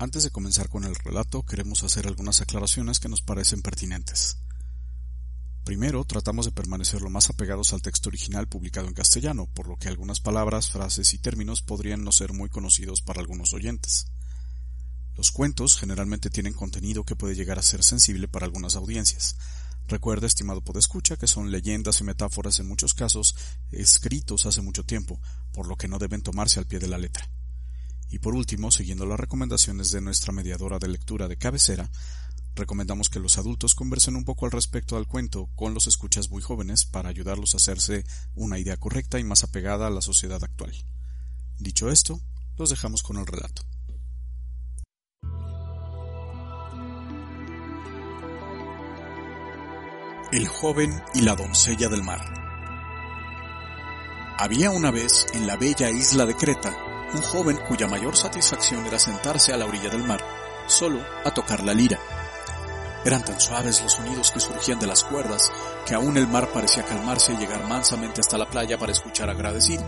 Antes de comenzar con el relato, queremos hacer algunas aclaraciones que nos parecen pertinentes. Primero, tratamos de permanecer lo más apegados al texto original publicado en castellano, por lo que algunas palabras, frases y términos podrían no ser muy conocidos para algunos oyentes. Los cuentos generalmente tienen contenido que puede llegar a ser sensible para algunas audiencias. Recuerda, estimado podescucha, que son leyendas y metáforas en muchos casos escritos hace mucho tiempo, por lo que no deben tomarse al pie de la letra. Y por último, siguiendo las recomendaciones de nuestra mediadora de lectura de cabecera, recomendamos que los adultos conversen un poco al respecto al cuento con los escuchas muy jóvenes para ayudarlos a hacerse una idea correcta y más apegada a la sociedad actual. Dicho esto, los dejamos con el relato. El joven y la doncella del mar. Había una vez en la bella isla de Creta un joven cuya mayor satisfacción era sentarse a la orilla del mar, solo a tocar la lira. Eran tan suaves los sonidos que surgían de las cuerdas que aún el mar parecía calmarse y llegar mansamente hasta la playa para escuchar agradecido.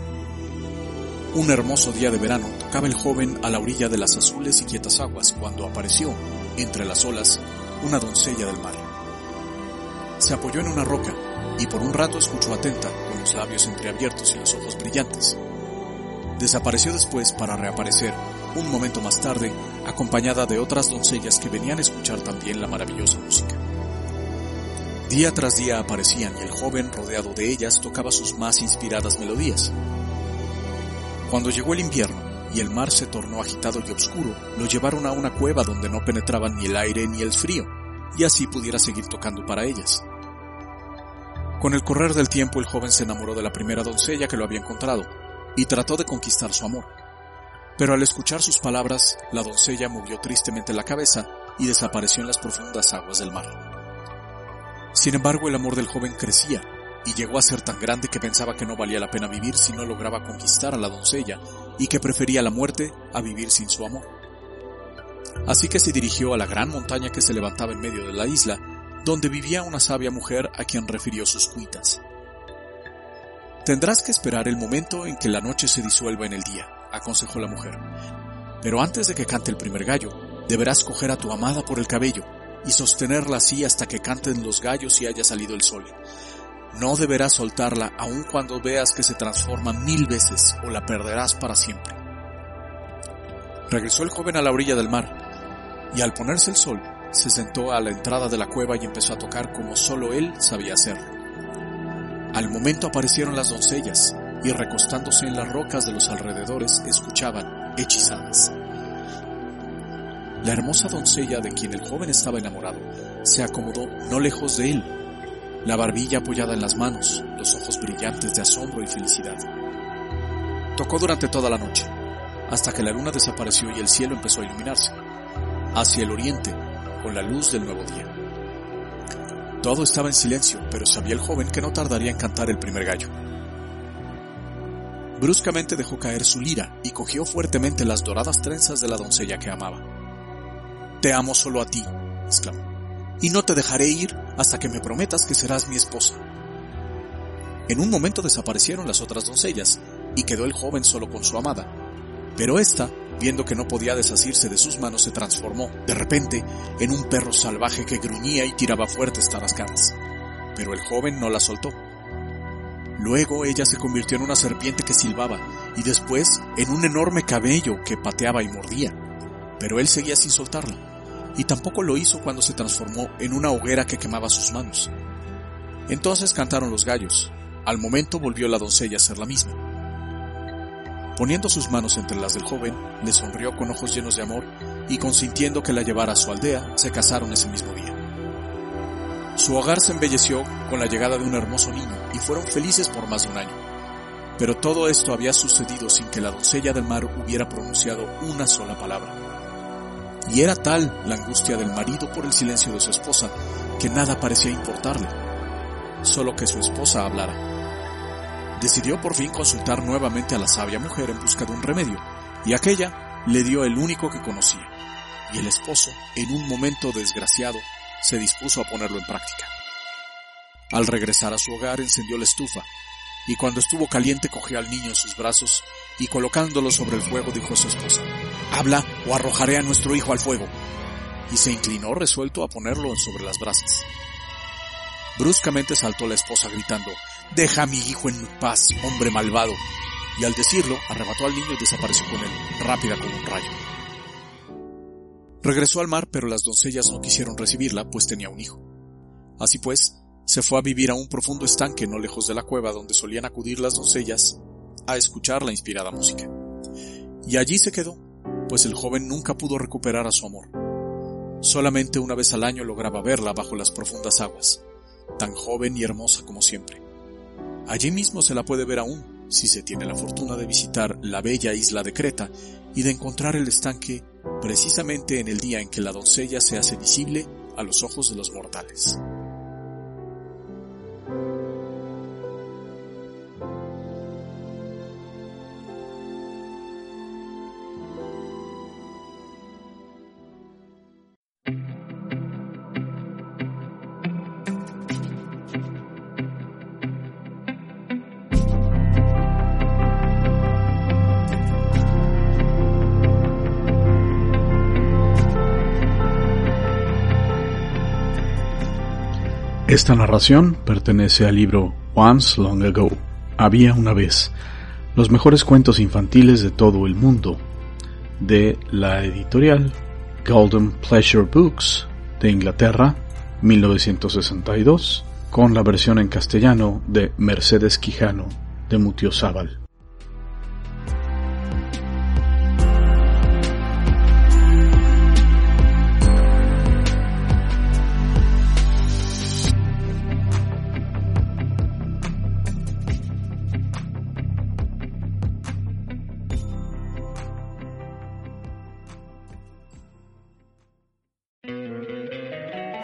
Un hermoso día de verano tocaba el joven a la orilla de las azules y quietas aguas cuando apareció, entre las olas, una doncella del mar. Se apoyó en una roca y por un rato escuchó atenta, con los labios entreabiertos y los ojos brillantes. Desapareció después para reaparecer, un momento más tarde, acompañada de otras doncellas que venían a escuchar también la maravillosa música. Día tras día aparecían y el joven, rodeado de ellas, tocaba sus más inspiradas melodías. Cuando llegó el invierno y el mar se tornó agitado y oscuro, lo llevaron a una cueva donde no penetraban ni el aire ni el frío, y así pudiera seguir tocando para ellas. Con el correr del tiempo el joven se enamoró de la primera doncella que lo había encontrado, y trató de conquistar su amor. Pero al escuchar sus palabras, la doncella movió tristemente la cabeza y desapareció en las profundas aguas del mar. Sin embargo, el amor del joven crecía y llegó a ser tan grande que pensaba que no valía la pena vivir si no lograba conquistar a la doncella y que prefería la muerte a vivir sin su amor. Así que se dirigió a la gran montaña que se levantaba en medio de la isla, donde vivía una sabia mujer a quien refirió sus cuitas. Tendrás que esperar el momento en que la noche se disuelva en el día, aconsejó la mujer. Pero antes de que cante el primer gallo, deberás coger a tu amada por el cabello y sostenerla así hasta que canten los gallos y haya salido el sol. No deberás soltarla aun cuando veas que se transforma mil veces o la perderás para siempre. Regresó el joven a la orilla del mar y al ponerse el sol se sentó a la entrada de la cueva y empezó a tocar como solo él sabía hacerlo. Al momento aparecieron las doncellas y recostándose en las rocas de los alrededores escuchaban, hechizadas. La hermosa doncella de quien el joven estaba enamorado se acomodó no lejos de él, la barbilla apoyada en las manos, los ojos brillantes de asombro y felicidad. Tocó durante toda la noche, hasta que la luna desapareció y el cielo empezó a iluminarse, hacia el oriente, con la luz del nuevo día. Todo estaba en silencio, pero sabía el joven que no tardaría en cantar el primer gallo. Bruscamente dejó caer su lira y cogió fuertemente las doradas trenzas de la doncella que amaba. Te amo solo a ti, exclamó, y no te dejaré ir hasta que me prometas que serás mi esposa. En un momento desaparecieron las otras doncellas y quedó el joven solo con su amada, pero ésta Viendo que no podía desasirse de sus manos, se transformó, de repente, en un perro salvaje que gruñía y tiraba fuertes tarascadas. Pero el joven no la soltó. Luego ella se convirtió en una serpiente que silbaba y después en un enorme cabello que pateaba y mordía. Pero él seguía sin soltarla, y tampoco lo hizo cuando se transformó en una hoguera que quemaba sus manos. Entonces cantaron los gallos. Al momento volvió la doncella a ser la misma. Poniendo sus manos entre las del joven, le sonrió con ojos llenos de amor y consintiendo que la llevara a su aldea, se casaron ese mismo día. Su hogar se embelleció con la llegada de un hermoso niño y fueron felices por más de un año. Pero todo esto había sucedido sin que la doncella del mar hubiera pronunciado una sola palabra. Y era tal la angustia del marido por el silencio de su esposa que nada parecía importarle, solo que su esposa hablara. Decidió por fin consultar nuevamente a la sabia mujer en busca de un remedio, y aquella le dio el único que conocía, y el esposo, en un momento desgraciado, se dispuso a ponerlo en práctica. Al regresar a su hogar encendió la estufa, y cuando estuvo caliente cogió al niño en sus brazos y colocándolo sobre el fuego dijo a su esposa, Habla o arrojaré a nuestro hijo al fuego. Y se inclinó resuelto a ponerlo sobre las brasas. Bruscamente saltó la esposa gritando, Deja a mi hijo en paz, hombre malvado. Y al decirlo, arrebató al niño y desapareció con él, rápida como un rayo. Regresó al mar, pero las doncellas no quisieron recibirla, pues tenía un hijo. Así pues, se fue a vivir a un profundo estanque no lejos de la cueva donde solían acudir las doncellas a escuchar la inspirada música. Y allí se quedó, pues el joven nunca pudo recuperar a su amor. Solamente una vez al año lograba verla bajo las profundas aguas, tan joven y hermosa como siempre. Allí mismo se la puede ver aún, si se tiene la fortuna de visitar la bella isla de Creta y de encontrar el estanque precisamente en el día en que la doncella se hace visible a los ojos de los mortales. Esta narración pertenece al libro Once Long Ago, Había una vez, los mejores cuentos infantiles de todo el mundo, de la editorial Golden Pleasure Books de Inglaterra, 1962, con la versión en castellano de Mercedes Quijano de Mutiozábal.